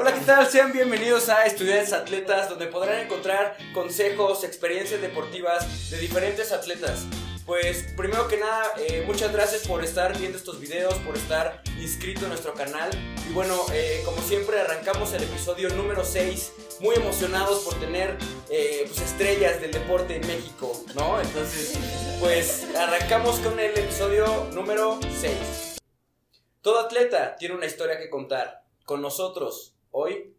Hola, ¿qué tal? Sean bienvenidos a Estudiantes Atletas, donde podrán encontrar consejos, experiencias deportivas de diferentes atletas. Pues primero que nada, eh, muchas gracias por estar viendo estos videos, por estar inscrito en nuestro canal. Y bueno, eh, como siempre arrancamos el episodio número 6, muy emocionados por tener eh, pues, estrellas del deporte en México, ¿no? Entonces, pues arrancamos con el episodio número 6. Todo atleta tiene una historia que contar. Con nosotros, hoy...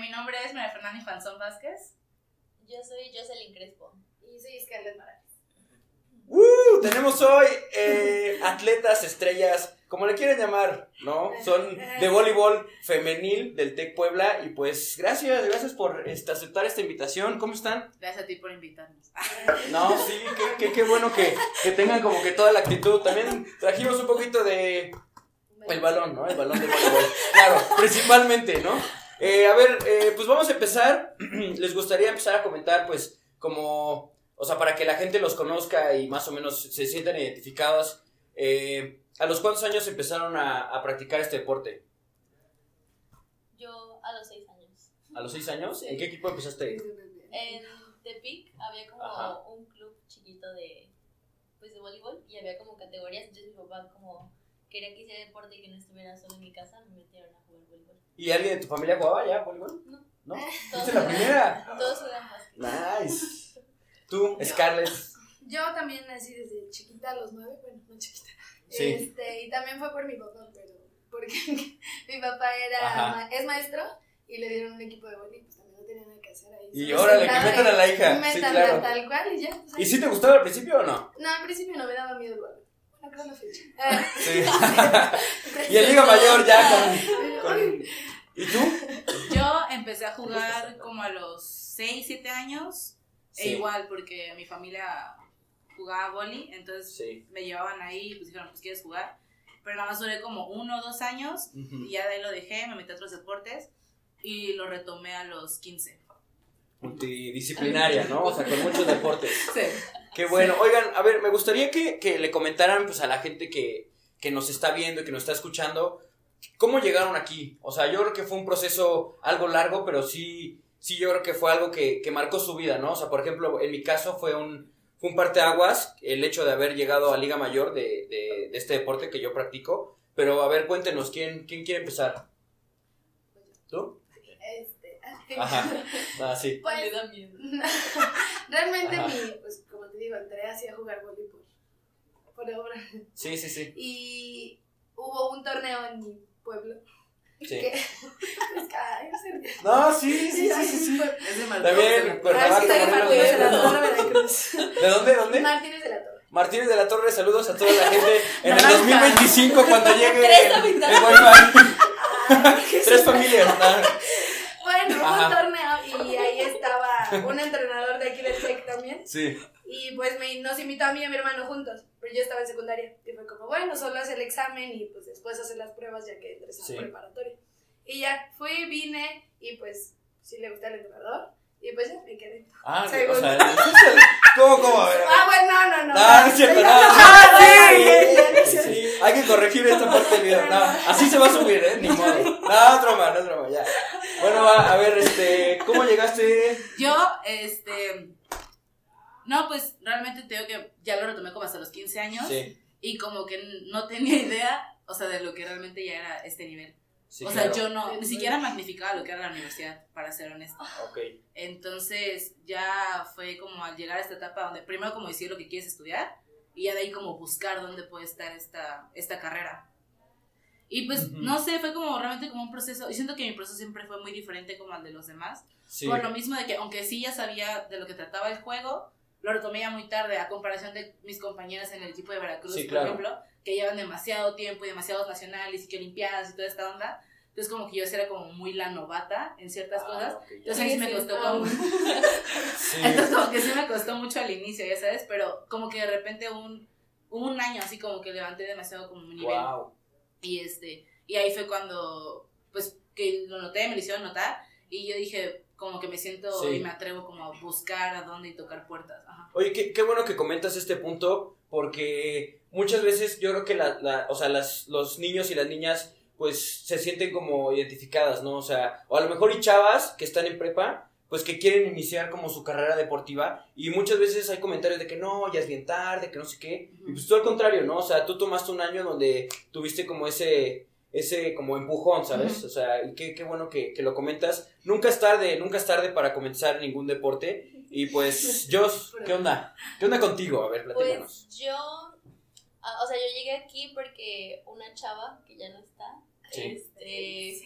mi nombre es María Fernanda Infanzón Vázquez. Yo soy Jocelyn Crespo. Y soy Scarlett Morales. ¡Uh! Tenemos hoy eh, atletas, estrellas, como le quieren llamar, ¿no? Son de voleibol femenil del TEC Puebla y pues gracias, gracias por este, aceptar esta invitación. ¿Cómo están? Gracias a ti por invitarnos. No, sí, qué, qué, bueno que, que, tengan como que toda la actitud. También trajimos un poquito de el balón, ¿no? El balón de voleibol. Claro, principalmente, ¿no? Eh, a ver, eh, pues vamos a empezar. Les gustaría empezar a comentar, pues, como o sea, para que la gente los conozca y más o menos se sientan identificados. Eh, ¿A los cuántos años empezaron a, practicar este deporte? Yo a los seis años. ¿A los seis años? ¿En qué equipo empezaste? En Tepic había como un club chiquito de, pues, de voleibol y había como categorías. Entonces mi papá como quería que hiciera deporte y que no estuviera solo en mi casa, me metieron a jugar voleibol. ¿Y alguien de tu familia jugaba ya voleibol? No. ¿No? ¿Fuiste la primera? Todos juegan básquet. Nice. ¿Tú, Scarlett? Yo también nací desde chiquita, a los nueve, bueno, no chiquita. Sí. Este, y también fue por mi papá, pero porque mi papá era es maestro y le dieron un equipo de voleibol, pues también no tenía nada que hacer ahí. Y órale, que metan a la hija. sí, claro. tal cual y ya. Pues, ¿Y sí te gustaba al principio o no? No, al principio no me daba miedo el Bueno, creo la fecha. Sí. y el Liga Mayor ya con, con... ¿Y tú? Yo empecé a jugar como a los 6, 7 años e igual, porque mi familia jugaba boli, entonces me llevaban ahí y pues dijeron, pues quieres jugar. Pero nada más duré como uno o dos años y ya de ahí lo dejé, me metí a otros deportes y lo retomé a los 15. Multidisciplinaria, ¿no? O sea, con muchos deportes. Sí. Qué bueno. Oigan, a ver, me gustaría que, que le comentaran pues a la gente que, que nos está viendo y que nos está escuchando, ¿cómo llegaron aquí? O sea, yo creo que fue un proceso algo largo, pero sí sí yo creo que fue algo que, que, marcó su vida, ¿no? O sea, por ejemplo, en mi caso fue un, fue un parteaguas el hecho de haber llegado a Liga Mayor de, de, este deporte que yo practico. Pero a ver, cuéntenos, ¿quién, quién quiere empezar? ¿Tú? Ajá. Ah, sí. Pues, realmente, mi, pues, como te digo, entré así a jugar voleibol por, por obra. Sí, sí, sí. Y hubo un torneo en mi pueblo Sí. no, sí, sí, sí, sí, sí. Es de También, Cuernavaca, Martínez de la Torre, Veracruz. ¿De dónde, dónde? Martínez de la Torre. Martínez de la Torre, saludos a toda la gente en el 2025 cuando llegue Tres el, Wi-Fi. Tres familias. Hubo un torneo y ahí estaba un entrenador de aquí del TEC también. Sí. Y pues me, nos invitó a mí y a mi hermano juntos, pero yo estaba en secundaria. Y fue como, bueno, solo hace el examen y pues después hacer las pruebas ya que entres a preparatoria. Y ya fui, vine y pues sí le gusta el entrenador. Y pues ya me quedé. Ah, o sea, ¿cómo, cómo? A ver, Ah, bueno, no, no, no. No cierto, no. Ah, sí, sí, Hay que corregir esta parte del video. No, así se va a subir, ¿eh? Ni modo. No, otro más, otro más, ya. Bueno, a ver, este, ¿cómo llegaste? Yo, este no, pues realmente te digo que ya lo retomé como hasta los 15 años. Y como que no tenía idea, o sea, de lo que realmente ya era este nivel. o sea, yo no, ni siquiera magnificaba lo que era la universidad, para ser honesta. Ok. Entonces, ya fue como al llegar a esta etapa donde primero como decir lo que quieres estudiar y ya de ahí como buscar dónde puede estar esta, esta carrera. Y pues, no sé, fue como realmente como un proceso, y siento que mi proceso siempre fue muy diferente como al de los demás. Por lo mismo de que, aunque sí ya sabía de lo que trataba el juego, lo retomé ya muy tarde a comparación de mis compañeras en el equipo de Veracruz, por ejemplo, que llevan demasiado tiempo y demasiados nacionales y que olimpiadas y toda esta onda. Entonces como que yo era como muy la novata en ciertas ah, cosas. Entonces a mí sí me costó como... Entonces como que sí me costó mucho al inicio, ya sabes, pero como que de repente un, un año así como que levanté demasiado como mi nivel. Y este, y ahí fue cuando, pues, que lo noté, me lo hicieron notar, y yo dije, como que me siento y me atrevo como a buscar a dónde y tocar puertas. Oye, qué, qué, bueno que comentas este punto, porque muchas veces yo creo que la, la, o sea, las, los niños y las niñas pues se sienten como identificadas, ¿no? O sea, o a lo mejor y chavas que están en prepa, pues que quieren iniciar como su carrera deportiva y muchas veces hay comentarios de que no, ya es bien tarde, que no sé qué. Y pues tú al contrario, ¿no? O sea, tú tomaste un año donde tuviste como ese ese como empujón, ¿sabes? O sea, y qué, qué bueno que, que, lo comentas. Nunca es tarde, nunca es tarde para comenzar ningún deporte. Y pues, Jos, ¿qué onda? ¿Qué onda contigo? A ver, platícanos. Pues yo, o sea, yo llegué aquí porque una chava, que ya no está, este,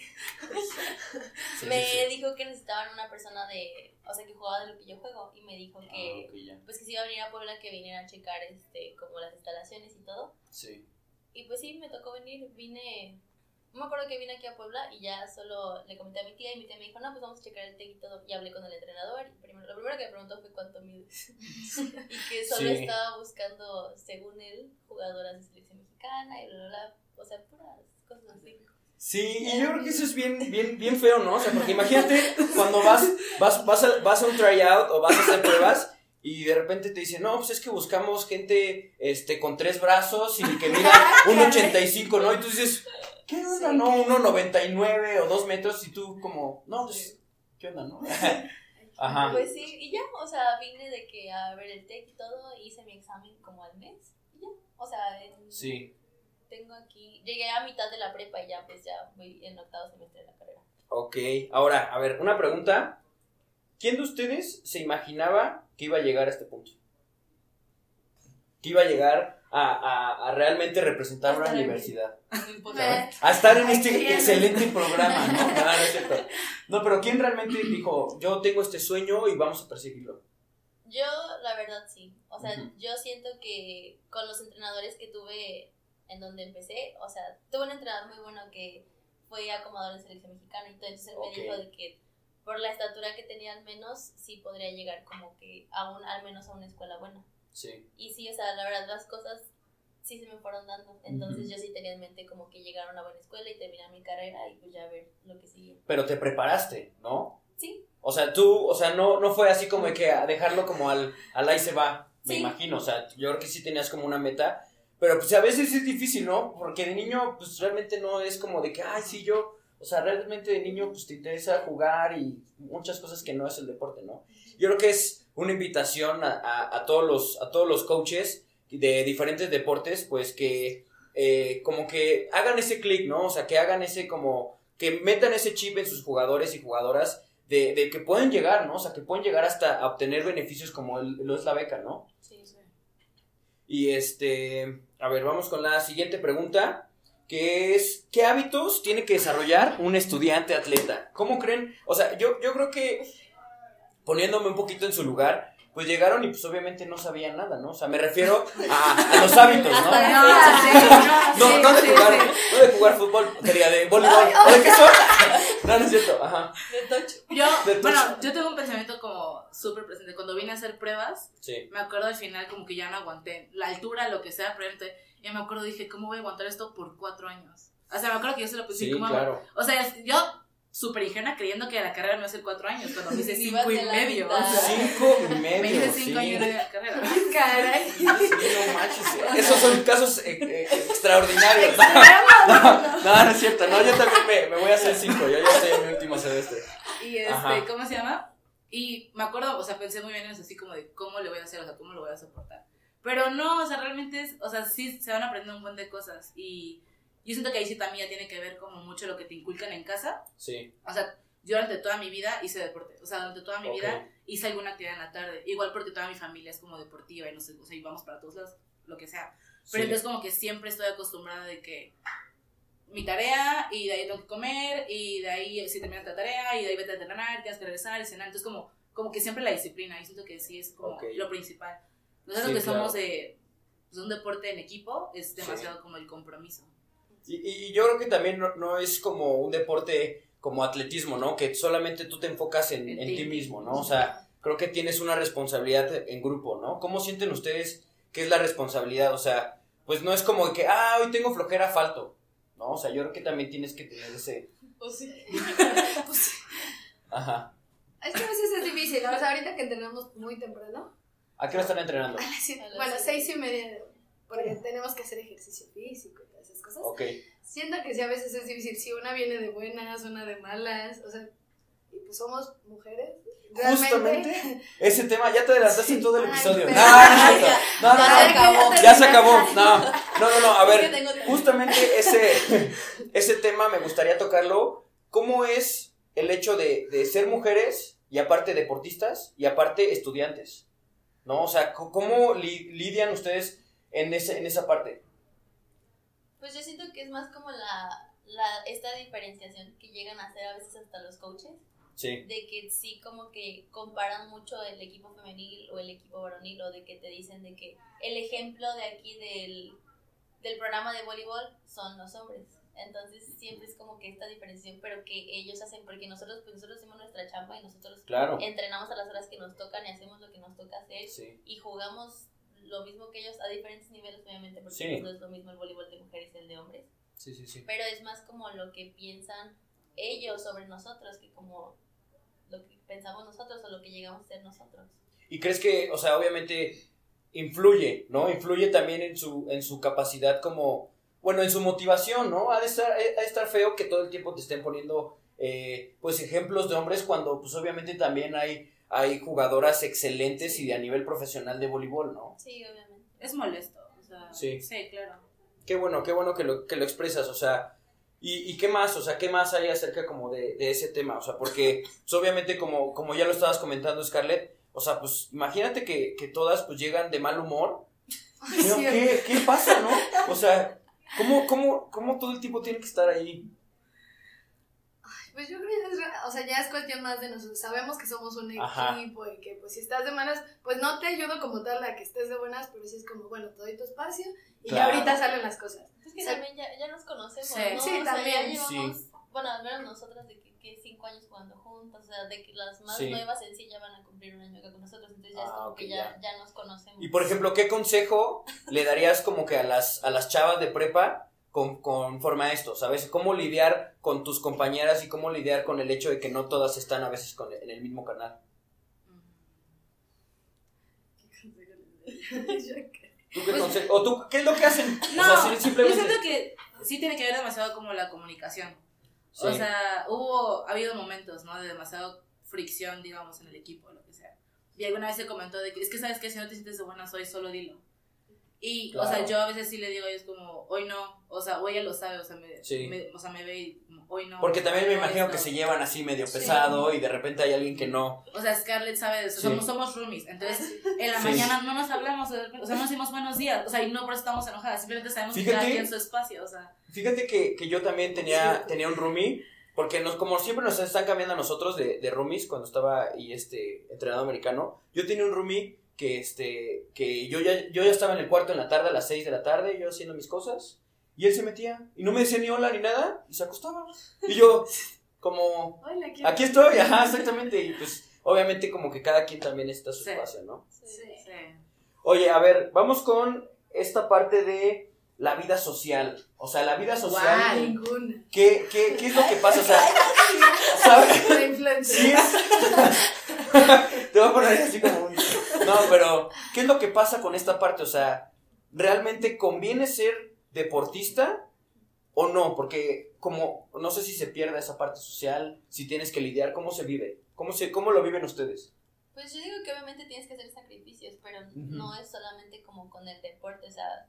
me dijo que necesitaban una persona de, o sea, que jugaba de lo que yo juego y me dijo que, ah, pues que si iba a venir a Puebla que viniera a checar, este, como las instalaciones y todo. Sí. Y pues sí, me tocó venir, vine no me acuerdo que vine aquí a Puebla y ya solo le comenté a mi tía y mi tía me dijo, no, pues vamos a checar el TEC y todo. Y hablé con el entrenador y primero, lo primero que me preguntó fue cuánto mides. y que solo estaba buscando, según él, jugadoras de selección mexicana y bla, bla, bla. O sea, puras cosas así. Sí, y yo creo que eso es bien, bien, bien feo, ¿no? O sea, porque imagínate cuando vas, vas, vas, a, vas a un tryout o vas a hacer pruebas y de repente te dicen, no, pues es que buscamos gente este, con tres brazos y que mida un 85, ¿no? Y tú dices, ¿qué onda, no? Uno 99 o dos metros y tú como, no, pues, ¿qué onda, no? Ajá. Pues sí, y ya, o sea, vine de que a ver el TEC y todo, hice mi examen como al mes, y ya, o sea, en, sí. Tengo aquí, llegué a mitad de la prepa y ya, pues ya voy en octavo semestre de la carrera. Ok, ahora, a ver, una pregunta, ¿quién de ustedes se imaginaba que iba a llegar a este punto. Que iba a llegar a, a, realmente representar una universidad. A estar en este excelente programa, ¿no? No, no, no, pero ¿quién realmente dijo, yo tengo este sueño y vamos a perseguirlo? Yo, la verdad, sí. O sea, yo siento que con los entrenadores que tuve en donde empecé, o sea, tuve un entrenador muy bueno que fue acomodador en selección mexicana y todo, entonces él me dijo de que por la estatura que tenía al menos, sí podría llegar como que a un, al menos a una escuela buena. Sí. Y sí, o sea, la verdad las cosas sí se me fueron dando. Entonces yo sí tenía en mente como que llegar a una buena escuela y terminar mi carrera y pues ya ver lo que sigue. Pero te preparaste, ¿no? Sí. O sea, tú, o sea, no, no fue así como de que a dejarlo como al, al ahí se va, me imagino. O sea, yo creo que sí tenías como una meta. Pero pues a veces es difícil, ¿no? Porque de niño, pues realmente no es como de que, ay, sí, yo o sea, realmente de niño pues te interesa jugar y muchas cosas que no es el deporte, ¿no? Yo creo que es una invitación a, a, todos, los, a todos los coaches de diferentes deportes, pues que eh, como que hagan ese clic, ¿no? O sea, que hagan ese como, que metan ese chip en sus jugadores y jugadoras de, de que pueden llegar, ¿no? O sea, que pueden llegar hasta obtener beneficios como lo es la beca, ¿no? Sí. Y este, a ver, vamos con la siguiente pregunta que es qué hábitos tiene que desarrollar un estudiante atleta. ¿Cómo creen? O sea, yo, yo creo que poniéndome un poquito en su lugar, pues llegaron y pues obviamente no sabían nada, ¿no? O sea, me refiero a, los hábitos, ¿no? No, no, de jugar, no de jugar fútbol, sería de voleibol. ¿O de qué son? No, no es cierto, ajá. De tocho. Yo, bueno, yo tengo un pensamiento como súper presente. Cuando vine a hacer pruebas, me acuerdo al final como que ya no aguanté. La altura, lo que sea, pero y me acuerdo, dije, ¿cómo voy a aguantar esto por cuatro años? O sea, me acuerdo que yo se lo puse sí, como. Claro. O sea, yo súper ingenua creyendo que la carrera me iba a ser cuatro años, cuando me hice cinco y medio. O sea, cinco y medio. Me hice cinco años de carrera. Caray. Sí, no manches. Esos son casos eh, eh, extraordinarios. No, no, no, es cierto. No, yo también me, me voy a hacer cinco. Yo ya estoy en mi último semestre. Y este, ¿cómo se llama? Y me acuerdo, o sea, pensé muy bien en eso, así como de cómo le voy a hacer, o sea, cómo lo voy a soportar. Pero no, o sea, realmente es, o sea, sí se van aprendiendo un montón de cosas y yo siento que ahí sí también tiene que ver como mucho lo que te inculcan en casa. Sí. O sea, yo durante toda mi vida hice deporte, o sea, durante toda mi vida hice alguna actividad en la tarde, igual porque toda mi familia es como deportiva y no sé, o sea, íbamos para todos lados, lo que sea. Pero entonces como que siempre estoy acostumbrada de que mi tarea y de ahí tengo que comer y de ahí si terminas la tarea y de ahí vete a entrenar, tienes que regresar y cenar. Entonces como, como que siempre la disciplina y siento que sí es como lo principal. Nosotros que somos de pues, un deporte en equipo, es demasiado como el compromiso. Y, y, yo creo que también no, es como un deporte como atletismo, ¿no? Que solamente tú te enfocas en, en, ti mismo, ¿no? O sea, creo que tienes una responsabilidad en grupo, ¿no? ¿Cómo sienten ustedes qué es la responsabilidad? O sea, pues no es como que, ah, hoy tengo flojera, falto, ¿no? O sea, yo creo que también tienes que tener ese... Pues sí. pues sí. Ajá. Es que a veces es difícil, ¿no? O sea, ahorita que entrenamos muy temprano, ¿A qué hora están entrenando? bueno, seis y media, porque tenemos que hacer ejercicio físico cosas. Ok. siento que sí a veces es difícil, si una viene de buenas, una de malas, o sea, y pues somos mujeres. Realmente. Justamente ese tema, ya te adelantaste en todo el episodio. No, no, no, no, no, Ya no, se acabó. ya se acabó. No, no, no, no, a ver, justamente ese, ese tema me gustaría tocarlo. ¿Cómo es el hecho de, de ser mujeres y aparte deportistas y aparte estudiantes? ¿No? O sea, ¿cómo li- lidian ustedes en, ese, en esa parte? Pues yo siento que es más como la, la esta diferenciación que llegan a hacer a veces hasta los coaches, Sí. de que sí como que comparan mucho el equipo femenil o el equipo varonil, o de que te dicen de que el ejemplo de aquí del, del programa de voleibol son los hombres. Entonces siempre es como que esta diferenciación, pero que ellos hacen, porque nosotros, pues nosotros hacemos nuestra chamba y nosotros Claro. entrenamos a las horas que nos tocan y hacemos lo que nos toca hacer Sí. y jugamos lo mismo que ellos a diferentes niveles, obviamente, porque Sí. pues, no es lo mismo el voleibol de mujeres y el de hombres, Sí, sí, sí. pero es más como lo que piensan ellos sobre nosotros que como lo que pensamos nosotros o lo que llegamos a ser nosotros. ¿Y crees que, o sea, obviamente influye, ¿no? Influye también en su, en su capacidad como, bueno, en su motivación, ¿no? Ha de estar, ha de estar feo que todo el tiempo te estén poniendo, eh, pues, ejemplos de hombres cuando, pues, obviamente también hay, hay jugadoras excelentes y de a nivel profesional de voleibol, ¿no? Sí, obviamente. Es molesto. O sea, Sí. Sí, claro. Qué bueno, qué bueno que lo, que lo expresas, o sea, ¿y, y qué más? O sea, ¿qué más hay acerca como de, de ese tema? O sea, porque, pues, obviamente, como, como ya lo estabas comentando, Scarlett, o sea, pues, imagínate que, que todas, pues, llegan de mal humor Pero, ¿qué, ¿Qué pasa, no? O sea, ¿cómo, cómo, ¿cómo todo el tiempo tiene que estar ahí? Pues yo creo que es, o sea, ya es cuestión más de nosotros. Sabemos que somos un Ajá. equipo y que pues si estás de malas, pues no te ayudo como tal a que estés de buenas, pero sí es como, bueno, te doy tu espacio y Claro. ya ahorita salen las cosas. Es que Sí. también ya, ya nos conocemos, Sí. ¿no? Sí, o sea, también. ya llevamos, bueno, al menos nosotras de que, que cinco años jugando juntas, o sea, de que las más Sí. nuevas en sí ya van a cumplir un año acá con nosotros, entonces ya es Ah, como que ya, ya nos conocemos. Y, por ejemplo, ¿qué consejo le darías como que a las, a las chavas de prepa con, conforme a esto? ¿Sabes? ¿Cómo lidiar con tus compañeras y cómo lidiar con el hecho de que no todas están a veces con, en el mismo canal? ¿Tú qué Pues- ¿O tú qué es lo que hacen? No, o sea, si- yo simplemente... siento que sí tiene que ver demasiado como la comunicación. Sí. O sea, hubo, ha habido momentos, ¿no? De demasiado fricción, digamos, en el equipo, lo que sea. Y alguna vez se comentó de que, es que sabes que si no te sientes de buenas hoy, solo dilo. Y, o sea, yo a veces sí le digo a ellos como, hoy no, o sea, o ella lo sabe, o sea, me, Sí. me- o sea, me ve y como, hoy no. Porque también me no, imagino esto. que se llevan así medio Sí. pesado y de repente hay alguien que no. O sea, Scarlett sabe de eso, Sí. somos, somos roomies, entonces en la Sí. mañana no nos hablamos, o sea, no decimos buenos días, o sea, y no por eso estamos enojadas, simplemente sabemos que Fíjate. cada quien su espacio, o sea. Fíjate que, que yo también tenía, Sí. tenía un roomie, porque nos, como siempre nos están cambiando a nosotros de, de roomies cuando estaba y este entrenado americano, yo tenía un roomie que este que yo ya yo ya estaba en el cuarto en la tarde a las 6 de la tarde, yo haciendo mis cosas, y él se metía y no me decía ni hola ni nada y se acostaba. Y yo como Hola, ¿qué- aquí estoy, ajá, exactamente, y pues obviamente como que cada quien también necesita su Sí. espacio, ¿no? Sí. Sí. Oye, a ver, vamos con esta parte de la vida social. O sea, la vida social. Ninguna. ¿Qué, qué, ¿Qué es lo que pasa? O sea, ¿sabes? Sí Te voy a poner así como. No, pero ¿qué es lo que pasa con esta parte? O sea, ¿realmente conviene ser deportista o no? Porque como, no sé si se pierde esa parte social, si tienes que lidiar, ¿cómo se vive? ¿Cómo, se, cómo lo viven ustedes? Pues yo digo que obviamente tienes que hacer sacrificios, pero no es solamente como con el deporte, o sea,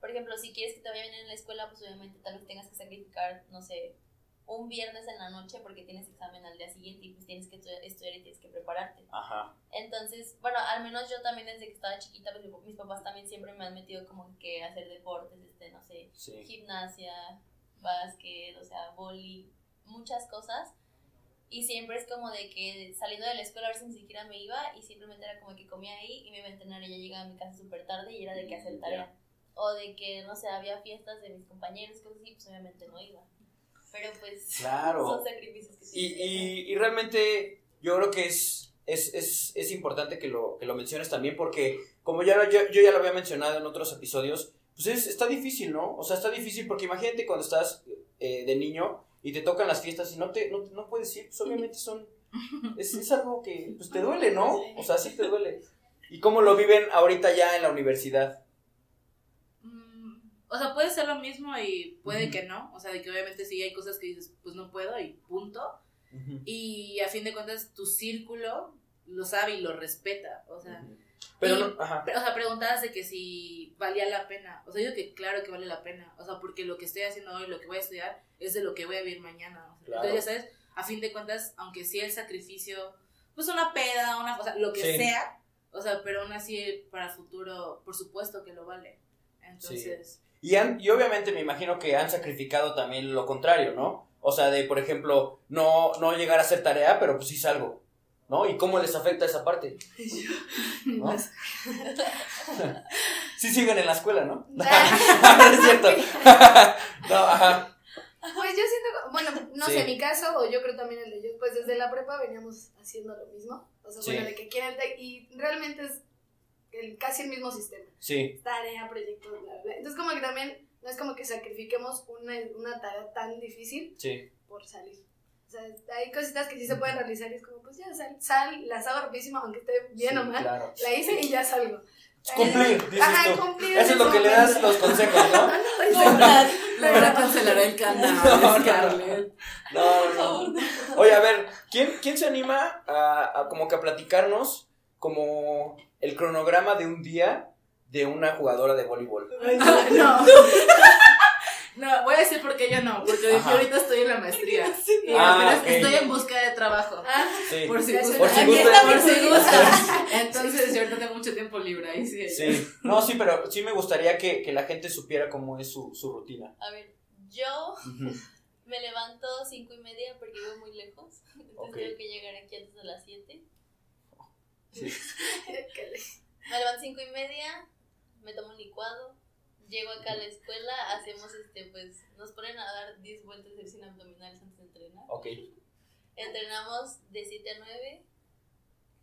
por ejemplo, si quieres que te vaya bien en la escuela, pues obviamente tal vez tengas que sacrificar, no sé, un viernes en la noche porque tienes examen al día siguiente y pues tienes que estu- estudiar y tienes que prepararte. Ajá. Entonces, bueno, al menos yo también desde que estaba chiquita, pues mi- mis papás también siempre me han metido como que a hacer deportes, este, no sé, Sí. gimnasia, básquet, o sea, boli, muchas cosas. Y siempre es como de que saliendo de la escuela a si ni siquiera me iba y simplemente era como que comía ahí y me iba a entrenar y ya llegaba a mi casa súper tarde y era de que hacer tarea. O de que, no sé, había fiestas de mis compañeros, cosas así, pues obviamente no iba. Pero pues Claro. son sacrificios que Y, que hacer. y, y realmente yo creo que es, es, es, es importante que lo, que lo menciones también porque como ya yo, yo ya lo había mencionado en otros episodios, pues es, está difícil, ¿no? O sea, está difícil porque imagínate cuando estás eh, de niño y te tocan las fiestas y no te no, no puedes ir, pues obviamente son... Es, es algo que pues te duele, ¿no? O sea, sí te duele. ¿Y cómo lo viven ahorita ya en la universidad? O sea, puede ser lo mismo y puede que no. O sea, de que obviamente sí hay cosas que dices, pues no puedo y punto. Y a fin de cuentas, tu círculo lo sabe y lo respeta. O sea, pero, y- no, ajá. pero, o sea, preguntabas de que si valía la pena. O sea, yo que claro que vale la pena. O sea, porque lo que estoy haciendo hoy, lo que voy a estudiar, es de lo que voy a vivir mañana. O sea, Claro. Entonces, ya sabes, a fin de cuentas, aunque sí el sacrificio, pues una peda, una, o sea, lo que Sí. sea, o sea, pero aún así para futuro, por supuesto que lo vale. Entonces, Y, han- y obviamente me imagino que han sacrificado también lo contrario, ¿no? O sea, de, por ejemplo, no, no llegar a hacer tarea, pero pues sí salgo, ¿no? ¿Y cómo les afecta esa parte? ¿No? sí siguen en la escuela, ¿no? no es cierto. no, ajá. Pues yo siento, bueno, no Sí. sé, mi caso, o yo creo también el de ellos, pues desde la prepa veníamos haciendo lo mismo. O sea, Sí. bueno, de que quieren y realmente es el, casi el mismo sistema. Sí, Tarea, proyecto, bla, bla. Entonces, como que también no es como que sacrifiquemos una, una tarea tan difícil sí. por salir. O sea, hay cositas que sí se pueden realizar y es como, pues ya sal, sal las hago rapidísimo, aunque esté bien Sí, o mal. claro. La hice y ya salgo. Cumplir, dices Ajá, tú. cumplir. Eso es lo que le das los consejos, ¿no? la verdad cancelará el canal, No, no. Scarlett. No, no, no. Oye, a ver, ¿quién, quién se anima a, a como que a platicarnos como el cronograma de un día de una jugadora de voleibol? No. No, voy a decir por qué yo no, porque yo Ajá. ahorita estoy en la maestría. Y Ah, estoy en busca de trabajo. Ah, Sí. Por si se- Por si Por gustan. Entonces, yo ahorita tengo mucho tiempo libre ahí sí. Sí. No, sí, pero sí me gustaría que, que la gente supiera cómo es su, su rutina. A ver, yo Ujú. me levanto cinco y media porque vivo muy lejos. Entonces tengo que llegar aquí antes de las 7. Sí. Me levanto cinco y media, me tomo un licuado, llego acá a la escuela, hacemos este, pues, nos ponen a dar 10 vueltas de sin abdominales antes de entrenar. Ok. Entrenamos de 7 a 9.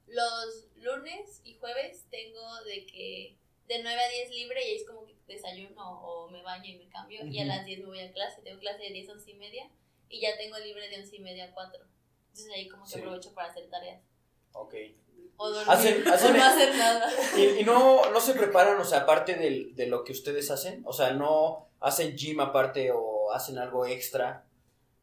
Los lunes y jueves tengo de que de 9 a 10 libre y ahí es como que desayuno o me baño y me cambio. Y a las 10 me voy a clase. Tengo clase de 10 a 11 y media y ya tengo libre de 11 y media a 4. Entonces ahí como que Sí. aprovecho para hacer tareas. Ok. O dormir. Hacen- hacen- o no hacer nada. ¿Y, y no, no se preparan, o sea, aparte del- de lo que ustedes hacen? O sea, ¿no hacen gym aparte o hacen algo extra?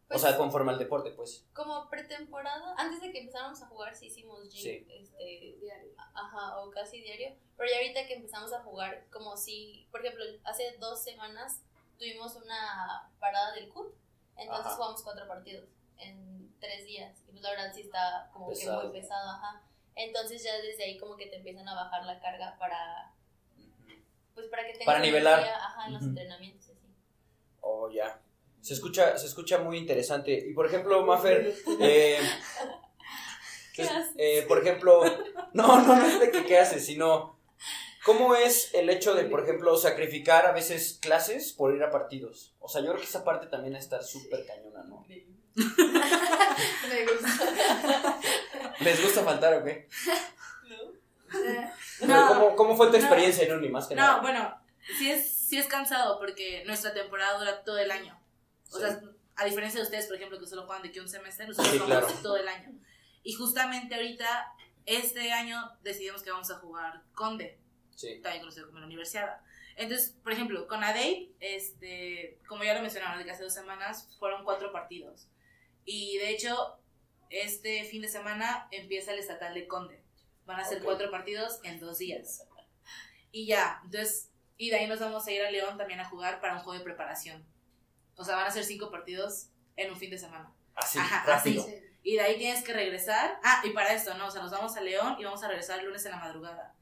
Pues- o sea, conforme al deporte, pues. Como pretemporada, antes de que empezáramos a jugar, sí hicimos gym, Sí. este, Diario. ajá, o casi diario, pero ya ahorita que empezamos a jugar, como si, por ejemplo, hace dos semanas tuvimos una parada del CUT, entonces Ajá. jugamos cuatro partidos en tres días, y pues la verdad sí está como Pesado. que muy pesado, ajá, entonces ya desde ahí como que te empiezan a bajar la carga para, pues para que tengas Para nivelar. energía, ajá, en los Ujú. entrenamientos, y así. Oh, ya. Se escucha, se escucha muy interesante. Y por ejemplo, Maffer, eh, ¿Qué es- haces? eh, por ejemplo, no, no, no es de que qué haces, sino ¿cómo es el hecho de, por ejemplo, sacrificar a veces clases por ir a partidos? O sea, yo creo que esa parte también está súper cañona, ¿no? Me gusta. ¿Les gusta faltar o qué? Ah, Pero ¿cómo, ¿Cómo fue tu No. experiencia en Uni, más que nada? No, bueno, sí es, sí es cansado porque nuestra temporada dura todo el año. O Sí. sea, a diferencia de ustedes, por ejemplo, que solo juegan de que un semestre, nosotros Sí, jugamos claro. todo el año. Y justamente ahorita, este año, decidimos que vamos a jugar Conde, Sí. también conocido como la Universidad. Entonces, por ejemplo, con ADEI, este, como ya lo mencionaron, de hace dos semanas fueron cuatro partidos. Y de hecho, este fin de semana empieza el estatal de Conde. Van a ser Ok. cuatro partidos en dos días. Y ya, entonces, y de ahí nos vamos a ir a León también a jugar para un juego de preparación. O sea, van a ser cinco partidos en un fin de semana. Así, Ajá, rápido. sí. Y de ahí tienes que regresar. Ah, y para esto, ¿no? O sea, nos vamos a León y vamos a regresar el lunes en la madrugada.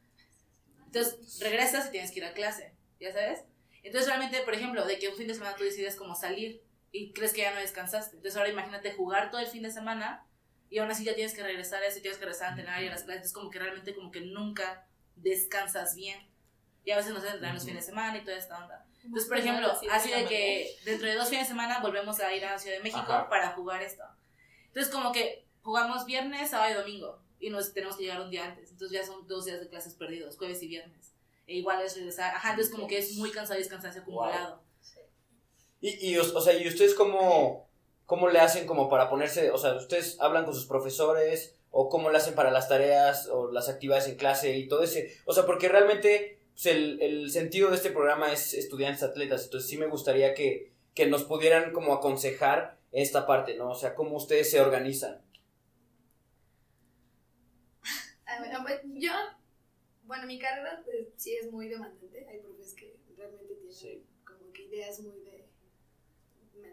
Entonces, regresas y tienes que ir a clase, ¿ya sabes? Entonces, realmente, por ejemplo, de que un fin de semana tú decides como salir y crees que ya no descansaste. Entonces, ahora imagínate jugar todo el fin de semana y aún así ya tienes que regresar a eso y tienes que regresar a entrenar y a las clases. Es como que realmente como que nunca descansas bien. Y a veces nos entrenan los fines de semana y toda esta onda. Entonces, por ejemplo, Sí, así de que dentro de dos fines de semana volvemos a ir a Ciudad de México Ajá. para jugar esto. Entonces, como que jugamos viernes, sábado y domingo. Y nos tenemos que llegar un día antes. Entonces, ya son dos días de clases perdidos, jueves y viernes. E igual es regresar. Ajá, entonces, como que es muy cansado y es cansancio acumulado. Y, y, os- o sea, ¿y ustedes cómo, cómo le hacen como para ponerse, o sea, ustedes hablan con sus profesores o cómo le hacen para las tareas o las actividades en clase y todo ese, o sea, porque realmente pues, el, el sentido de este programa es estudiantes atletas, entonces sí me gustaría que, que nos pudieran como aconsejar esta parte, ¿no? O sea, cómo ustedes se organizan. Ver, pues, yo, bueno, mi carrera pues, sí es muy demandante. Hay profes que realmente tienen Sí. como que ideas muy de.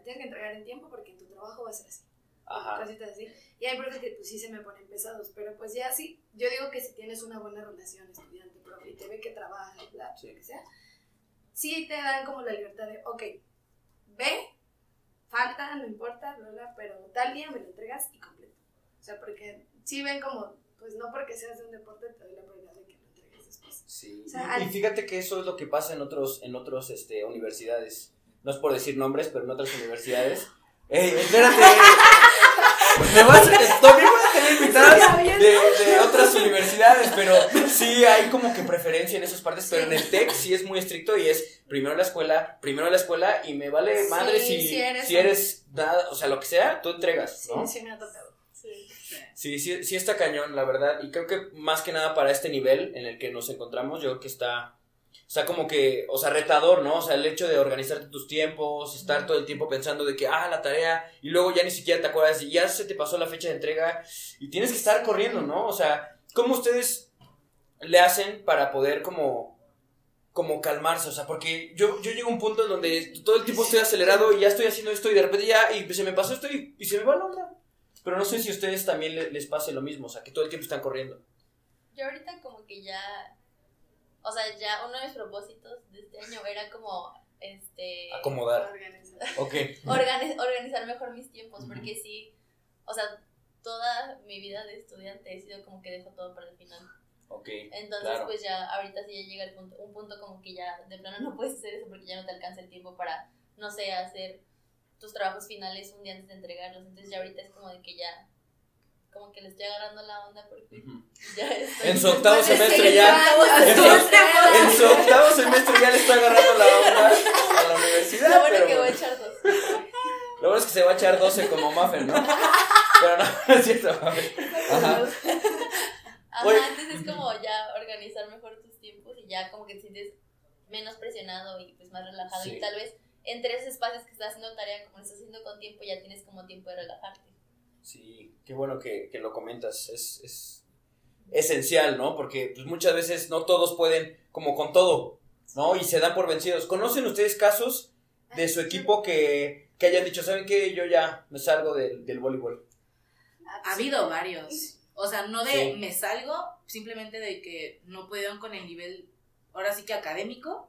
Tengo que entregar en tiempo porque tu trabajo va a ser así. Ajá. Cositas así. Y hay profes que pues sí se me ponen pesados, pero pues ya sí. Yo digo que si tienes una buena relación estudiante-profe y te ve que trabaja y bla, Sí. lo que sea, sí te dan como la libertad de, ok, ve, falta, no importa, bla, bla, pero tal día me lo entregas y completo. O sea, porque sí ven como, pues no porque seas de un deporte te doy la prioridad de que lo entregues después. Sí. O sea, y, y al- fíjate que eso es lo que pasa en otros, en otros, este, universidades. No es por decir nombres, pero en otras universidades. ¡Ey, espérate! Me vas a, también voy a tener invitadas de, de otras universidades, pero sí hay como que preferencia en esas partes, pero en el TEC sí es muy estricto y es primero la escuela, primero la escuela y me vale Sí, madre si, si eres si eres nada, o sea, lo que sea, tú entregas, Sí, ¿no? sí me ha tocado. Sí. Sí, sí, sí está cañón, la verdad. Y creo que más que nada para este nivel en el que nos encontramos, yo creo que está, está como que, o sea, retador, ¿no? O sea, el hecho de organizarte tus tiempos, estar todo el tiempo pensando de que, ah, la tarea, y luego ya ni siquiera te acuerdas y ya se te pasó la fecha de entrega y tienes que estar corriendo, ¿no? O sea, ¿cómo ustedes le hacen para poder como como calmarse, o sea, porque yo, yo llego a un punto en donde todo el tiempo estoy acelerado y ya estoy haciendo esto y de repente ya, y se me pasó esto y, y se me va la onda. Pero no sé si a ustedes también le- les pase lo mismo, o sea, que todo el tiempo están corriendo. Yo ahorita como que ya, o sea, ya uno de mis propósitos de este año era como, este, Acomodar. Organizar. Ok. organi- organizar mejor mis tiempos, porque sí, o sea, toda mi vida de estudiante he sido como que dejo todo para el final. Ok. Entonces, Claro. pues ya, ahorita sí ya llega el punto, un punto como que ya de plano no puedes hacer eso porque ya no te alcanza el tiempo para, no sé, hacer tus trabajos finales un día antes de entregarlos. Entonces ya ahorita es como de que ya, como que le estoy agarrando la onda porque ya estoy... En su octavo semestre ya. En su, doce en su octavo semestre ya le está agarrando la onda a la universidad. Lo bueno pero que voy a echar dos. Lo bueno es que se va a echar 12 como Muffin, ¿no? Pero no, no es cierto. Ajá. Ajá, Oye. entonces es como ya organizar mejor tus tiempos y ya como que te sientes menos presionado y pues más relajado Sí. y tal vez entre esos espacios que estás haciendo tarea como lo estás haciendo con tiempo ya tienes como tiempo de relajarte. Sí, qué bueno que, que lo comentas. Es, es esencial, ¿no? Porque pues, muchas veces no todos pueden, como con todo, ¿no? Y se dan por vencidos. ¿Conocen ustedes casos de su equipo que, que hayan dicho, ¿saben qué? Yo ya me salgo del, del voleibol. Ha habido varios. O sea, no de Sí. me salgo, simplemente de que no pudieron con el nivel, ahora sí que académico,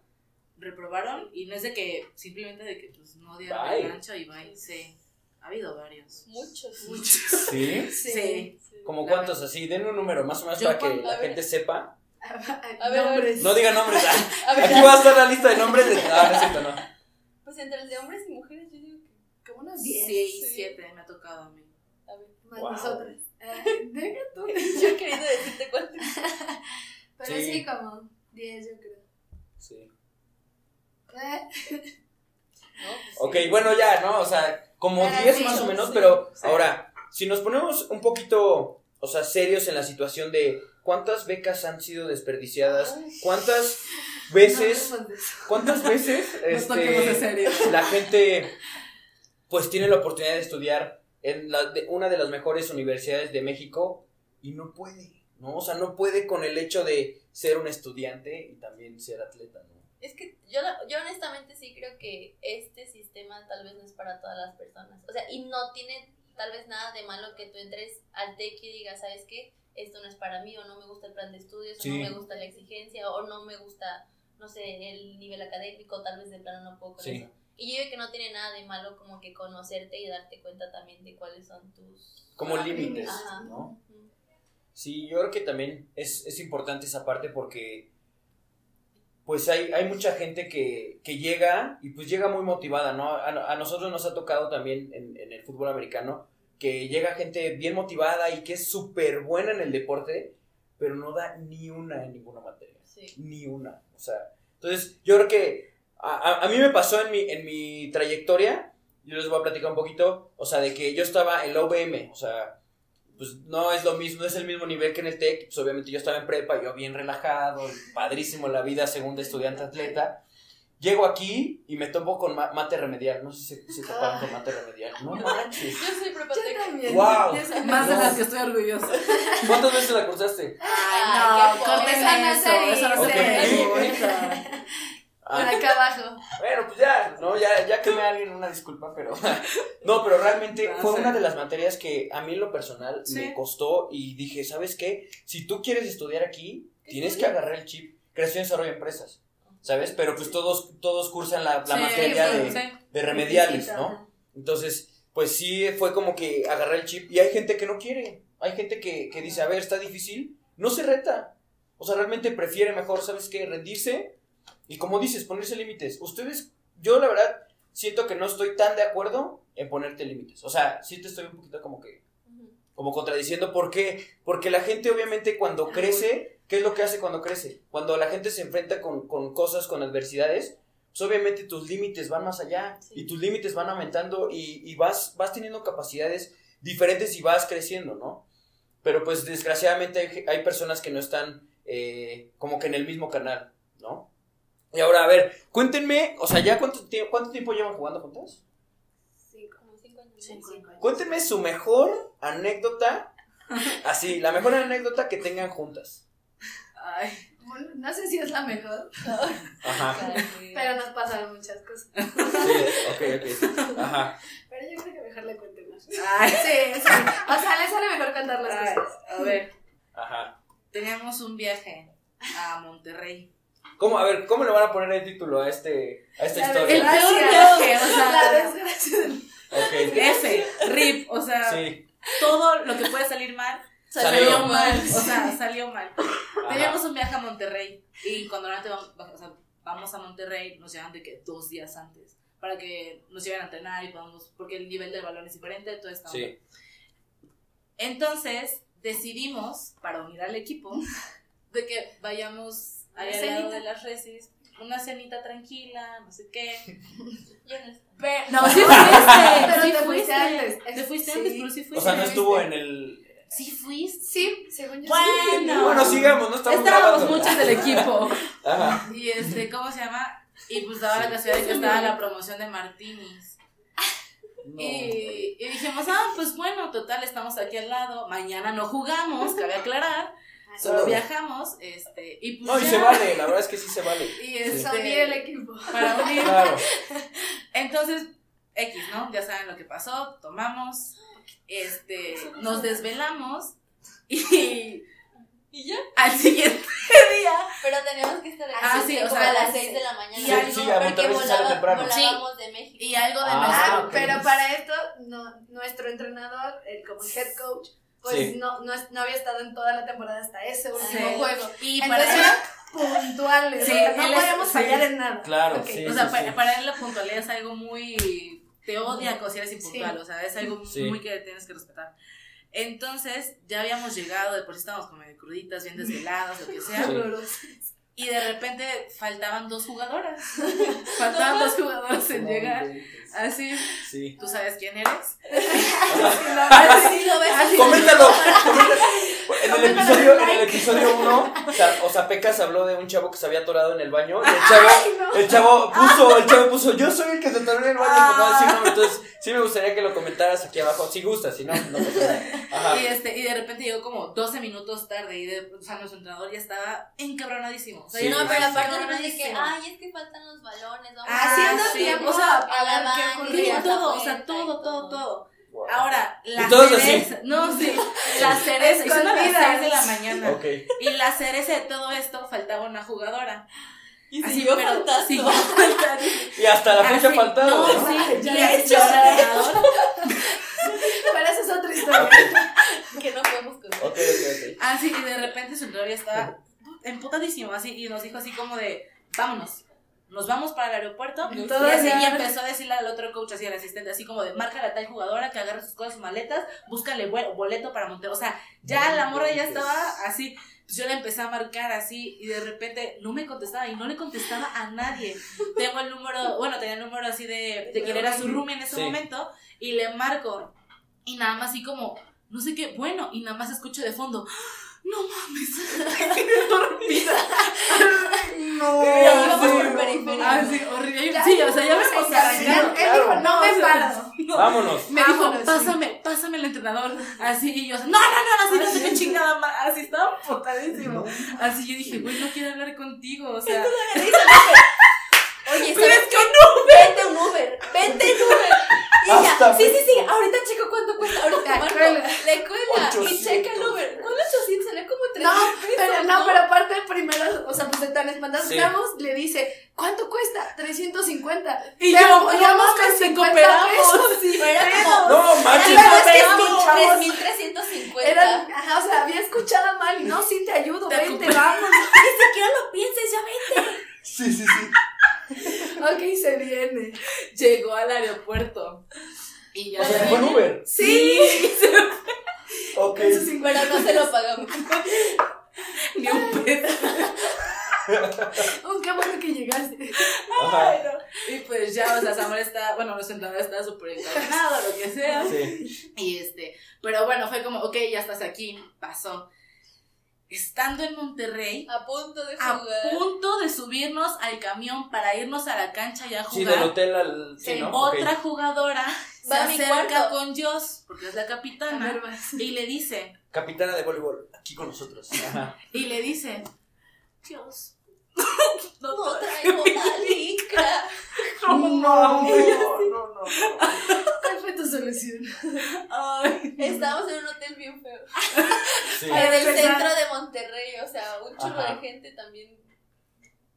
reprobaron, y no es de que, simplemente de que pues no dieron el ancho y bye. Sí, ha habido varios. Muchos. Muchos. ¿Sí? Sí. ¿Como La cuántos así? Den un número más o menos Yo para que la ver. gente sepa. A ver, Nombres. No digan nombres. ah, A ver, Aquí va a estar la lista de nombres de... Ah, no pues entre el de hombres y mujeres yo digo que... Como unos 10. Sí, Sí. siete me ha tocado a mí. A ver, Más Wow. nosotras. Eh, deja tú. yo queriendo decirte cuántos. Pero Sí. sí. como 10, yo creo. Sí. Eh, No, pues, Ok, sí. bueno, ya, ¿no? O sea, como Ah, 10 sí, más o menos, sí. pero Sí. ahora, si nos ponemos un poquito, o sea, serios en la situación de cuántas becas han sido desperdiciadas, cuántas veces, cuántas veces este, la gente pues tiene la oportunidad de estudiar en la, de una de las mejores universidades de México y no puede, ¿no? O sea, no puede con el hecho de ser un estudiante y también ser atleta, ¿no? Es que yo, yo honestamente sí creo que este sistema tal vez no es para todas las personas. O sea, y no tiene tal vez nada de malo que tú entres al TEC y digas, ¿sabes qué? Esto no es para mí, o no me gusta el plan de estudios, Sí. o no me gusta la exigencia, o no me gusta, no sé, el nivel académico, tal vez de plano no puedo con Sí. eso. Y yo digo que no tiene nada de malo como que conocerte y darte cuenta también de cuáles son tus... Como Ah, límites. ¿no? Sí, yo creo que también es, es importante esa parte porque pues hay, hay mucha gente que, que llega y pues llega muy motivada, ¿no? A, a nosotros nos ha tocado también en, en el fútbol americano que llega gente bien motivada y que es súper buena en el deporte, pero no da ni una en ninguna materia, Sí. ni una. O sea, entonces yo creo que a, a- a mí me pasó en mi, en mi trayectoria, yo les voy a platicar un poquito, o sea, de que yo estaba en la UVM, o sea, pues no es lo mismo, no es el mismo nivel que en el TEC, pues obviamente yo estaba en prepa, yo bien relajado, padrísimo la vida según de estudiante atleta. Llego aquí y me tomo con ma- mate remedial, no sé si, si te pagan con mate remedial, no manches. Yo soy prepatec. Wow. Yo Más de No. las que estoy orgullosa. ¿Cuántas veces la cursaste? Ay, no, pobre. eso. Se Eso no se dice. Por acá abajo. bueno, pues ya, no, ya, ya quemé a alguien, una disculpa, pero no, pero realmente fue una de las materias que a mí en lo personal Sí. me costó y dije, ¿sabes qué? Si tú quieres estudiar aquí, tienes que agarrar el chip, creación y desarrollo de empresas, ¿sabes? Pero pues todos, todos cursan la, la Sí, materia sí, de, de remediales, ¿no? Entonces, pues sí, fue como que agarrar el chip y hay gente que no quiere, hay gente que, que dice, a ver, está difícil, no se reta, o sea, realmente prefiere mejor, ¿sabes qué? Rendirse y como dices, ponerse límites. Ustedes, yo la verdad siento que no estoy tan de acuerdo en ponerte límites, o sea, sí te estoy un poquito como que, como contradiciendo, ¿por qué? Porque la gente obviamente cuando crece, ¿qué es lo que hace cuando crece? Cuando la gente se enfrenta con, con cosas, con adversidades, pues obviamente tus límites van más allá Sí. y tus límites van aumentando y, y vas, vas teniendo capacidades diferentes y vas creciendo, ¿no? Pero pues desgraciadamente hay, hay personas que no están eh, como que en el mismo canal. Y ahora, a ver, cuéntenme, o sea, ¿ya cuánto, cuánto tiempo llevan jugando juntas? Sí, como cinco años. Cinco años. Cuéntenme su mejor anécdota, así, la mejor anécdota que tengan juntas. Ay, Bueno, No sé si es la mejor, Ajá, pero nos pasaron muchas cosas. sí, ok, ok, ajá. Pero yo creo que mejor le cuente más. ay, Sí, sí. O sea, le sale mejor contar las ay. cosas. A ver, Ajá. teníamos un viaje a Monterrey. ¿Cómo, a ver, ¿cómo le van a poner el título a, este, a esta La historia? El peor viaje, o La sea, desgracia del- Ok, F, RIP, o sea, sí. todo lo que puede salir mal, Salió. salió mal, o sea, salió mal. Ajá. Teníamos un viaje a Monterrey y cuando vamos, o sea, vamos a Monterrey nos llevan de que dos días antes para que nos lleven a entrenar y podamos, porque el nivel del balón es diferente, todo está Sí. Entonces decidimos, para unir al equipo, de que vayamos ahí al lado cenita. de las resis, una cenita tranquila, no sé qué. Yo no. Pero, no, sí fuiste, Pero sí te fuiste antes. Te fuiste Sí. antes, pero sí fuiste. O sea, no estuvo en el... Sí fuiste. Sí, según yo Bueno. Bueno, sigamos, no estamos Estábamos grabando. muchos del equipo. Ajá. Y este, ¿cómo se llama? Y pues daba la casualidad de que estaba la promoción de Martinis. No. Y, y dijimos, ah, pues bueno, total, estamos aquí al lado. Mañana no jugamos, cabe aclarar. Solo Claro. viajamos, este, y pues No, y ya. se vale, la verdad es que sí se vale. Y este, el equipo. para unir. Claro. Entonces, X, ¿no? Ya saben lo que pasó, tomamos, este, nos desvelamos y ¿Y ya? al siguiente día Pero teníamos que estar Ah, sí, o sea, a las sí. 6 de la mañana. Y algo- sí, porque volaba- volábamos de México. y algo de Ah, Ah, pero para esto, no, nuestro entrenador, el como head coach, pues Sí. no, no, es- no había estado en toda la temporada hasta ese último Sí. juego. Y para Entonces él, eran puntuales, Sí, no podíamos sí. fallar en nada. Claro, Ok. sí. o sea, para, para él la puntualidad es algo muy te odia si eres impuntual, Sí. o sea, es algo Sí. muy que tienes que respetar. Entonces, ya habíamos llegado, de por sí estábamos como medio cruditas, bien desveladas, lo que sea. Sí. Y de repente faltaban dos jugadoras. faltaban dos jugadoras en llegar. Así, Sí. ¿tú sabes quién eres? Así lo ves. Así- Coméntalo, coméntalo. En el episodio, en el episodio 1, o sea, Pecas habló de un chavo que se había atorado en el baño. Y el chavo, el chavo puso, el chavo puso, yo soy el que se atoró en el baño, por no decir nombre. Entonces, sí me gustaría que lo comentaras aquí abajo. Si gustas, si no, no pasa nada. Ajá. Y, este, y de repente llegó como 12 minutos tarde y de, o sea, nuestro entrenador ya estaba encabronadísimo. O sea, Sí. ya No, pero aparte después de que, ay, es que faltan los balones. Vamos Ah, Haciendo sí, tiempo o sea, a ver la qué banca, ocurría. Sí, la todo, o sea, todo, todo, todo. Wow. Ahora, la así. cereza. No, sí. La cereza. Y son mañana. Y la cereza de todo esto faltaba una jugadora. Y Así, siguió pero. Y hasta la fecha Así, faltado, No, ¿no? sí. Ya he hecho. Pero esa es otra historia. Que no podemos contar. ok, ok. ok. Así, y de repente su ya estaba emputadísimo, así, y nos dijo así como de, vámonos. Nos vamos para el aeropuerto y, Todo así, ya. y empezó a decirle al otro coach, así al asistente, así como de marca a la tal jugadora que agarre sus cosas, sus maletas, búscale boleto para Monterrey. O sea, ya la morra ya estaba así. Pues yo le empecé a marcar así y de repente no me contestaba y no le contestaba a nadie. Tengo el número, bueno, tenía el número así de, de quién era su roomie en ese Sí. momento y le marco y nada más así como no sé qué, bueno, y nada más escucho de fondo, no mames, dormida. No, íbamos sí, por no, periférico. Ah, sí, horrible. Ya, sí, o sea, ya me encaminó. Él dijo, no me paro. Vámonos. Me dijo, Vámonos, sí. pásame, pásame el entrenador. Así, y yo, no, no, no, así no sé qué chingada más. Así estaba potadísimo. Así yo dije, güey, no quiero hablar contigo. O sea, Oye, ¿sabes es que qué? Vente un Uber, vente un Uber. Y ya, sí, sí, sí, ahorita checo cuánto cuesta. Ahorita La marco. Le cuela 800. y checa el Uber. ¿Cuál 800? Sale como 300 No, pero no, pero aparte primero, o sea, pues de tan espantados Sí. estamos, le dice, ¿cuánto cuesta? 350. Y yo, apoyamos no con mames, te 50 cooperamos. pesos. Pero era como. No, manches. Escuchamos. 3.350. Era, ajá, o sea, había escuchado mal y no, sí te ayudo, Te vente, vamos. Ni siquiera lo pienses, ya vente. Sí, sí, sí. Ok, se viene. llegó al aeropuerto. Y ya. O sea, fue Uber. Sí. Ok. Con sus 50 Pero no se lo pagamos. Ni un peso. Oh, qué bueno que llegaste. Ajá. Y pues ya, o sea, Samuel está, bueno, nuestro entrenador está súper encabronado, lo que sea. Sí. Y este, pero bueno, fue como, ok, ya estás aquí, pasó. Estando en Monterrey, A punto de a jugar. punto de subirnos al camión para irnos a la cancha y a Sí, del jugar, hotel al. Sí, otra jugadora se Va a acerca con Joss, porque es la A ver, capitana, y le dice, Capitana de voleibol, aquí con nosotros. Ajá. y le dice, Dios, no, No traigo licra. No, no, no, no. ¿Cuál fue tu solución? Ay, Estábamos en un hotel bien feo. Sí. En el centro de Monterrey, o sea, un chorro Ajá. de gente también.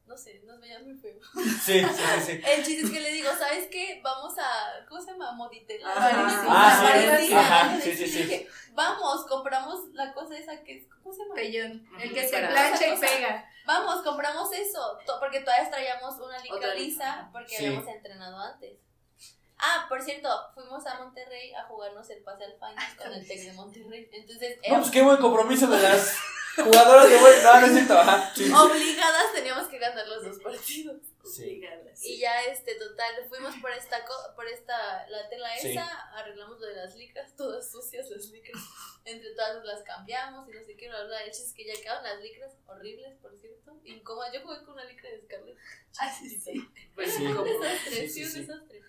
No sé, nos veían muy feo. Sí, sí, sí. El chiste es que le digo, ¿sabes qué? Vamos a. ¿Cómo se llama? Moditel. Ajá. Ah, sí. Sí, sí, vamos, compramos la cosa esa que es. ¿Cómo se llama? Pellón. El que se plancha y pega. Vamos, compramos eso. to- Porque todavía traíamos una licra lisa porque Sí. habíamos entrenado antes. Ah, por cierto, fuimos a Monterrey a jugarnos el pase al final con el Tec de Monterrey. Entonces, No, pues qué buen compromiso de las jugadoras de voleibol. No, no es cierto. Obligadas teníamos que ganar los dos partidos. Sí. Y ya, este, total, fuimos por esta, co- por esta, la tela Sí. esa, arreglamos lo de las licras, todas sucias las licras. Entre todas nos las cambiamos y no sé qué, bla, bla. El es que ya quedaron las licras horribles, por cierto. Incómodas. Yo jugué con una licra de Scarlett. Ah, sí, sí. pues Sí. Un como- desastre, Sí, sí, sí, un desastre.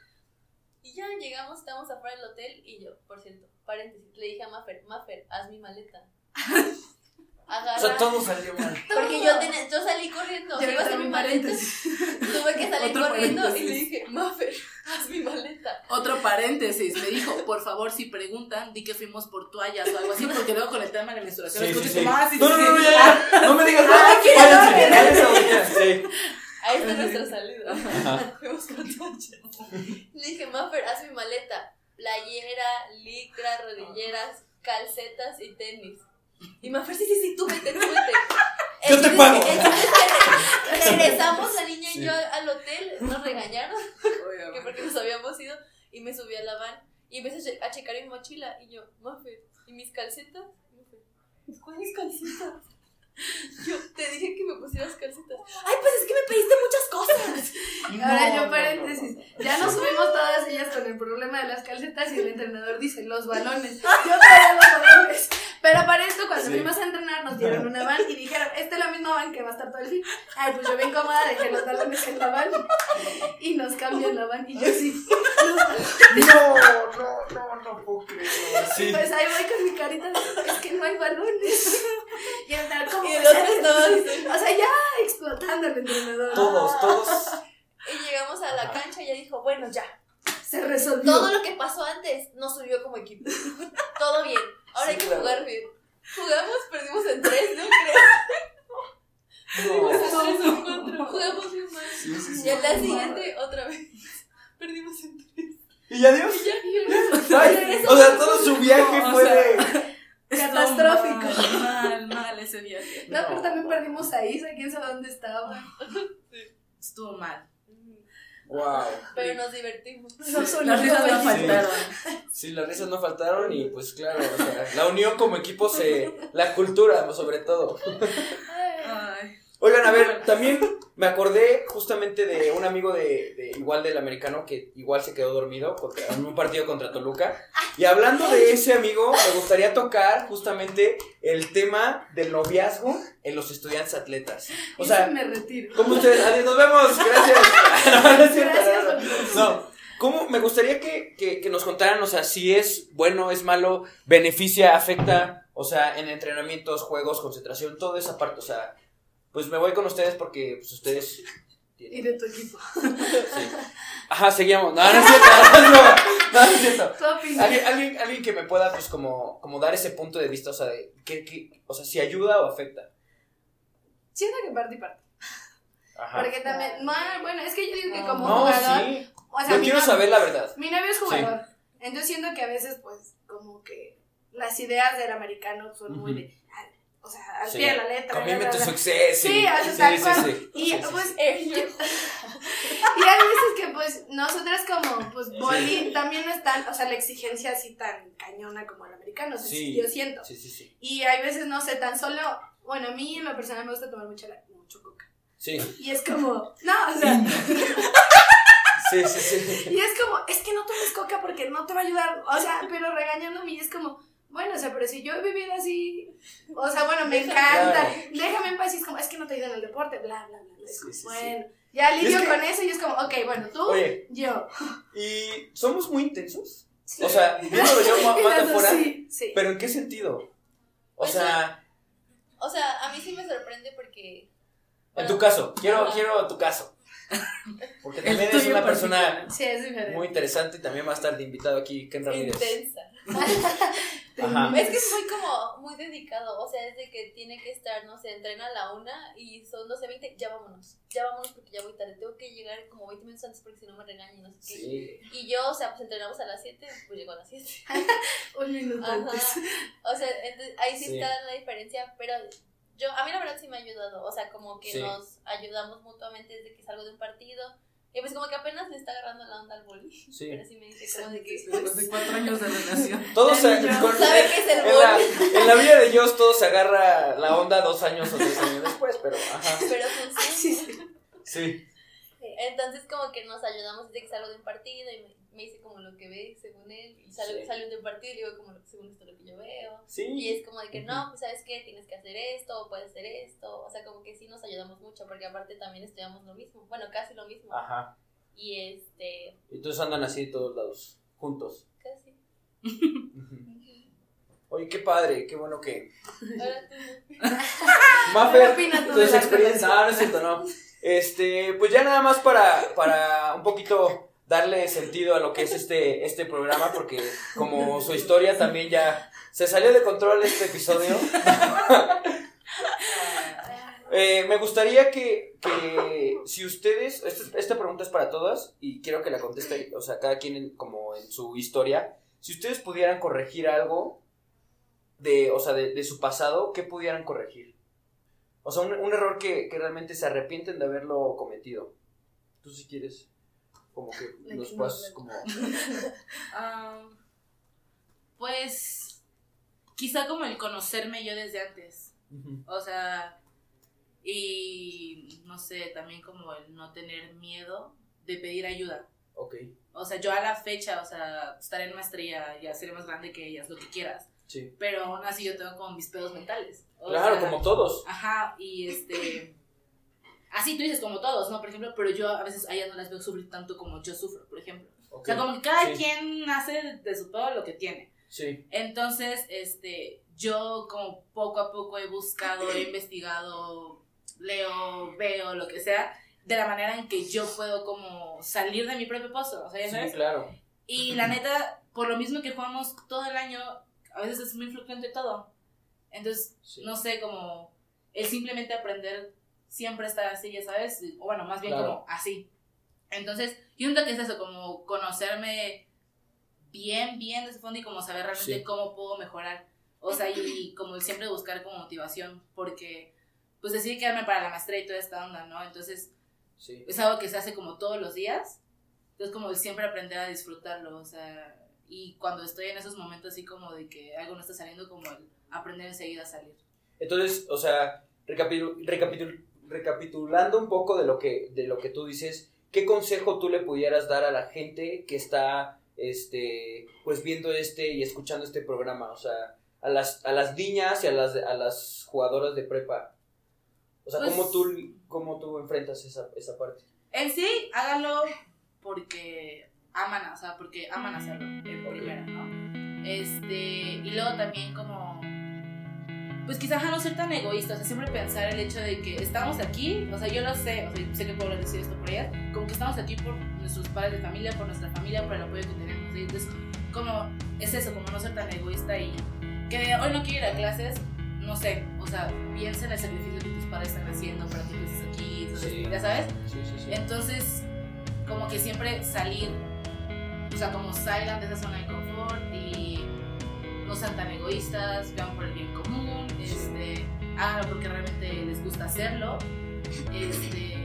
Y ya llegamos, estábamos afuera del hotel y yo, por cierto, paréntesis, le dije a Maffer, Maffer, haz mi maleta. Agarra. O sea, todo salió mal. Porque yo, tenía, yo salí corriendo, Yo iba a hacer mi paréntesis. Tuve que salir Otro corriendo y paréntesis. le dije, Maffer, haz mi maleta. Otro paréntesis, me dijo, por favor, si preguntan, di que fuimos por toallas o algo así, porque luego con el tema de la menstruación, Sí, sí, ah, sí, No, no, no, ya, ya. No me digas nada. Ah. Sí. Ahí está nuestra salida. Ajá. Fuimos con toallas. Le dije, Maffer, haz mi maleta. Playera, licra, rodilleras, calcetas y tenis. Y Maffer, sí, sí, sí, tú vete, tú vete. Yo te pago. es que- el chiste es que re- Regresamos la niña y Sí. yo al hotel, nos regañaron, que Obviamente. porque nos habíamos ido, y me subí a la van. Y empecé a che- a checar mi mochila, y yo, Maffer, ¿y mis calcetas? ¿cuáles calcetas? Yo te dije que me pusieras calcetas. Ay, pues es que me pediste muchas cosas. Ahora No, yo no, paréntesis. Ya nos subimos todas ellas con el problema de las calcetas y el entrenador dice los balones. Yo traía los balones. Pero para esto, cuando Sí. fuimos a entrenar, nos dieron una van y dijeron, esta es la misma van que va a estar todo el fin. Ay, pues yo bien cómoda, dejé los balones en la van y nos cambian la van y yo sí. No, no, no, no puedo creerlo. Sí. Pues ahí voy con mi carita de, es que no hay balones. Y el entrenador, ¿cómo Y el otro. O sea, ya explotando el entrenador. Todos, todos. Y llegamos a la cancha y ella dijo, bueno, ya. Se resolvió. Todo lo que pasó antes nos subió como equipo. Todo bien. Ahora Sí, hay que claro. jugar bien. Jugamos, perdimos en tres, ¿no No. creo? Tres o cuatro. Jugamos bien mal. Sí, sí, sí. Y al día siguiente, otra vez. Perdimos en tres. ¿Y ya Dios? Y ya, y Ay, o sea, todo su viaje No, o fue sea, de. Estuvo Catastrófico. Mal, mal, mal ese viaje. No, pero también perdimos a Isa, quién sabe dónde estaba. Estuvo mal. Wow. Pero nos divertimos. No son Las risas no Sí. faltaron. Sí, las risas no faltaron y pues claro, o sea, la unión como equipo se. La cultura, sobre todo. Oigan, a ver, también me acordé justamente de un amigo de, de, igual del americano que igual se quedó dormido contra, en un partido contra Toluca. Y hablando de ese amigo, me gustaría tocar justamente el tema del noviazgo en los estudiantes atletas. O sea, me retiro. ¿cómo ustedes? Adiós, nos vemos, gracias. No, no es cierto, Gracias no, no. por- No, ¿cómo? Me gustaría que, que, que nos contaran, o sea, si es bueno, es malo, beneficia, afecta, o sea, en entrenamientos, juegos, concentración, toda esa parte, o sea, pues me voy con ustedes porque pues, ustedes... tienen- Y de tu equipo. sí. Ajá, seguimos. No, no es cierto, no, no, no es cierto. Alguien, alguien, alguien que me pueda, pues, como, como dar ese punto de vista, o sea, de, que, que, o sea, si ayuda o afecta. Siento que parte y parte. Ajá. Porque también, no, bueno, es que yo digo que como No, jugador, sí. o sea, Yo quiero saber la verdad. Mi novio es jugador. Entonces siento que a veces, pues, como que las ideas del americano son muy Ujú. de. O sea, al Sí. pie de la letra. Comíme tu suceso. Sí, o sea, tal cual. sí. Y Sí, pues, sí. y hay veces que pues nosotras como pues boli también no están, o sea, la exigencia así tan cañona como el americano, o sea, Sí. yo siento. Sí, sí, sí. Y hay veces, no sé, tan solo, bueno, a mí en lo personal me gusta tomar mucho, la- mucho coca. Sí, Y es como, no, o sea, sí, sí, sí. y es como, es que no tomes coca porque no te va a ayudar, o sea, pero regañándome y es como, bueno, o sea, pero si yo he vivido así, o sea, bueno, me encanta, Claro. déjame en paz y es como, es que no te ayuda en el deporte, bla, bla, bla, es Sí, como, sí, sí. bueno, ya lidio Y es que- con eso y es como, ok, bueno, tú, Oye. yo. ¿Y somos muy intensos? Sí. O sea, viéndolo yo más las de fuera. Sí, sí. ¿Pero en qué sentido? O Pues sea, O sea, a mí sí me sorprende porque. en tu caso, quiero, quiero tu caso. Porque El también es una persona. Sí, es muy interesante y también va a estar de invitado aquí Ken Ramírez. Intensa. Ajá. Es que es muy como, muy dedicado, o sea, es de que tiene que estar, no sé, entrena a la una y son 12.20, ya vámonos, ya vámonos porque ya voy tarde, tengo que llegar como 20 minutos antes porque si no me regañan, no sé qué. Sí. Y yo, o sea, pues entrenamos a las 7, pues llego a las 7. Un minuto Ajá. antes. O sea, entonces, ahí sí, Sí. está la diferencia, pero yo, a mí la verdad sí me ha ayudado, o sea, como que Sí. nos ayudamos mutuamente desde que salgo de un partido. Y pues como que apenas le está agarrando la onda al boli. Sí. Pero sí me dice como de que... Después de cuatro años de relación. Todos se, con- ¿Sabe qué es el en, la, boli? en la vida de Dios todo se agarra la onda dos años o tres años después, pero ajá. Pero funciona. Sí, sí. Sí. Entonces como que nos ayudamos desde que salgo de un partido y me, me dice como lo que ve según él. Y sale, Sí. sale de un partido y digo como según esto lo que yo veo. Y Sí. es como de que no, pues sabes qué, tienes que hacer esto, o puedes hacer esto. O sea, como que sí nos ayudamos mucho porque aparte también estudiamos lo mismo. Bueno, casi lo mismo. Ajá. Y este, Y entonces andan así de todos lados, juntos. casi. Oye, qué padre, qué bueno que. Ahora tú. Mafer, ¿Qué opina tú tu experiencia. Ah, no es cierto, no. Este, pues ya nada más para, para un poquito darle sentido a lo que es este, este programa, porque como su historia también ya se salió de control este episodio. Eh, me gustaría que, que si ustedes, esta, esta pregunta es para todas y quiero que la conteste, o sea, cada quien en- como en su historia, si ustedes pudieran corregir algo de, o sea, de, su pasado, ¿qué pudieran corregir? O sea, un, un error que, que realmente se arrepienten de haberlo cometido. Tú si quieres, como que que puedas no como... Pues quizá como el conocerme yo desde antes. O sea, y no sé, también como el no tener miedo de pedir ayuda. Ok, O sea, yo a la fecha, o sea, estaré en maestría, ya seré más grande que ellas, lo que quieras. sí. Pero aún así yo tengo como mis pedos mentales. O Claro, sea, como todos. Ajá, y este. Así tú dices como todos, ¿no? Por ejemplo, pero yo a veces a ellas no las veo sufrir tanto como yo sufro, por ejemplo. O sea, como que cada sí. quien hace de, su pedo lo que tiene. Sí, Entonces, este, yo como poco a poco he buscado, he investigado, leo, veo, lo que sea, de la manera en que yo puedo como salir de mi propio pozo, o sea, ya sí, sabes. claro. Y la neta, por lo mismo que jugamos todo el año, a veces es muy fluctuante todo. Entonces, Sí. no sé, como el simplemente aprender siempre estar así, ya sabes, o bueno, más bien Claro. como así. Entonces, yo siento que es eso, como conocerme bien, bien de ese fondo y como saber realmente Sí. cómo puedo mejorar. O sea, y como siempre buscar como motivación, porque pues decidí quedarme para la maestría y toda esta onda, ¿no? Entonces, Sí. es algo que se hace como todos los días. Entonces, como siempre aprender a disfrutarlo, o sea, y cuando estoy en esos momentos así como de que algo no está saliendo, como el aprender enseguida a salir. Entonces, o sea, recapitul- recapitul- recapitulando un poco de lo que, de lo que tú dices, ¿qué consejo tú le pudieras dar a la gente que está este pues viendo este y escuchando este programa? O sea, a las, a las niñas y a las, a las jugadoras de prepa. O sea, ¿cómo, Pues- tú, ¿cómo tú enfrentas esa, esa parte? En sí, háganlo porque aman, o sea, porque aman hacerlo en primera, ¿no? Este, y luego también como, pues quizás a no ser tan egoísta, o sea, siempre pensar el hecho de que estamos aquí, o sea, yo lo sé, o sea, sé que puedo decir esto por ellas, como que estamos aquí por nuestros padres de familia, por nuestra familia, por el apoyo que tenemos, ¿sí? entonces, como, es eso, como no ser tan egoísta y que hoy no quiero ir a clases, no sé, o sea, piensa en el sacrificio que tus padres están haciendo para que tú estés aquí, entonces, Sí. ya sabes, Sí, sí, sí. entonces, como que siempre salir, o sea, como salgan de esa zona de confort y no sean tan egoístas, vean por el bien común, háganlo porque realmente les gusta hacerlo, este,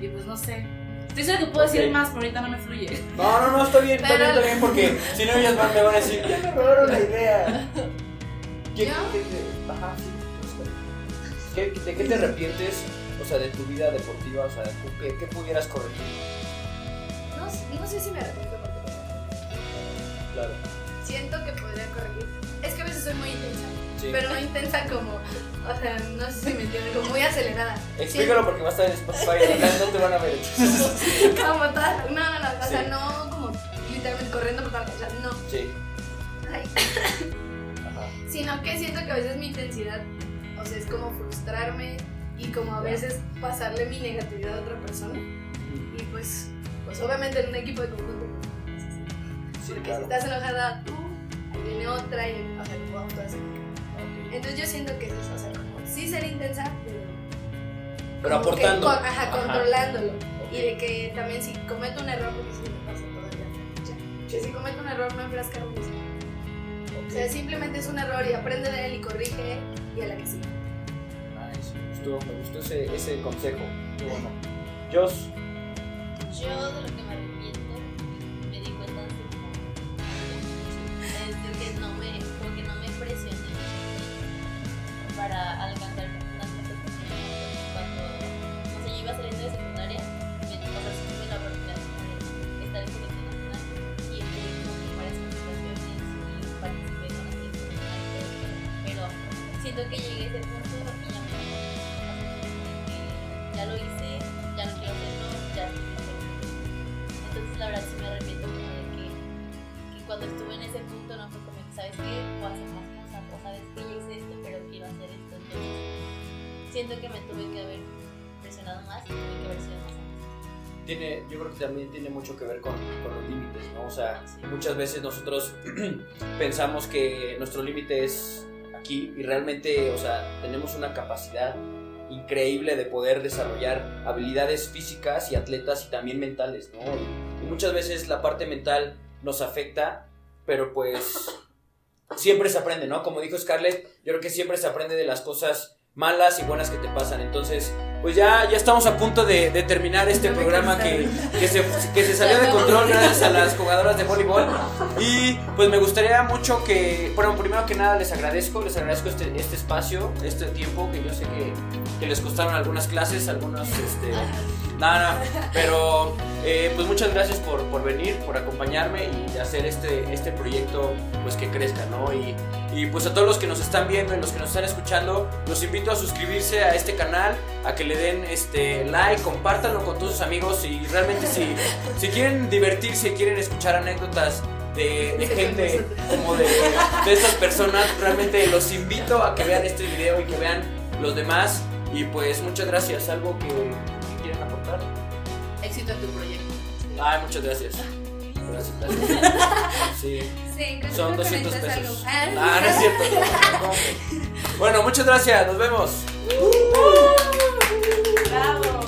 y pues no sé. Estoy segura que puedo decir más, pero ahorita no me fluye. No, no, no, está bien, está Pero- bien, está bien, porque si no ellas van, me van a decir, ya me robaron la idea. ¿Qué, ¿Yo? qué te- ajá, bien. ¿Qué- ¿De qué te arrepientes, o sea, de tu vida deportiva? O sea, ¿tú ¿qué, qué pudieras corregir? No, sé- no sé si me arrepiento porque Claro. siento que podría corregir. Es que a veces soy muy intensa, Sí. pero no intensa como, o sea, no sé si me entienden, como muy acelerada. Explícalo porque va a estar en Spotify, no te van a ver. Como todas, no, no, no, o sea, no como literalmente corriendo por toda la casa, no. Sí, Ay, ajá. sino que siento que a veces mi intensidad, o sea, es como frustrarme y como a veces pasarle mi negatividad a otra persona. Y pues, pues obviamente en un equipo de conjunto, pues, porque claro. si estás enojada tú, viene otra y, o sea, no podemos todas Ok. Entonces yo siento que es eso, o sea, como sí ser intensa, pero... Pero que aportando. con- ajá, Ajá. controlándolo. Ok. Y de que también si cometo un error, porque sí me pasa todavía, ya, que si cometo un error no enfrascarme en eso. O sea, simplemente es un error y aprende de él y corrige y a la que sigue. Nice. Me gustó, me gustó ese, ese consejo. Qué bueno. Jos, Yo de lo que me me mucho que ver con, con los límites, ¿no? O sea, Sí. muchas veces nosotros pensamos que nuestro límite es aquí y realmente, o sea, tenemos una capacidad increíble de poder desarrollar habilidades físicas y atletas y también mentales, ¿no? Y, y muchas veces la parte mental nos afecta, pero pues siempre se aprende, ¿no? Como dijo Scarlett, yo creo que siempre se aprende de las cosas malas y buenas que te pasan. Entonces, pues ya, ya estamos a punto de, de terminar este No programa que, que, se, que se salió de control gracias a las jugadoras de voleibol. Y pues me gustaría mucho que, bueno, primero que nada les agradezco, les agradezco este, este espacio, este tiempo, que yo sé que, que les costaron algunas clases, algunos, este, nada, pero eh, pues muchas gracias por, por venir, por acompañarme y hacer este, este proyecto pues que crezca, ¿no? Y, y pues a todos los que nos están viendo y los que nos están escuchando, los invito a suscribirse a este canal, a que le den este like, compártanlo con todos sus amigos y realmente si, si quieren divertirse, quieren escuchar anécdotas de, de gente como de, de estas personas, realmente los invito a que vean este video y que vean los demás y pues muchas gracias, algo que éxito en tu proyecto. Ay, muchas gracias. Gracias, gracias. Sí. sí Son 200 pesos. Ah, ah, no, es cierto. No, no, bueno, muchas gracias. Nos vemos. Uh, bravo.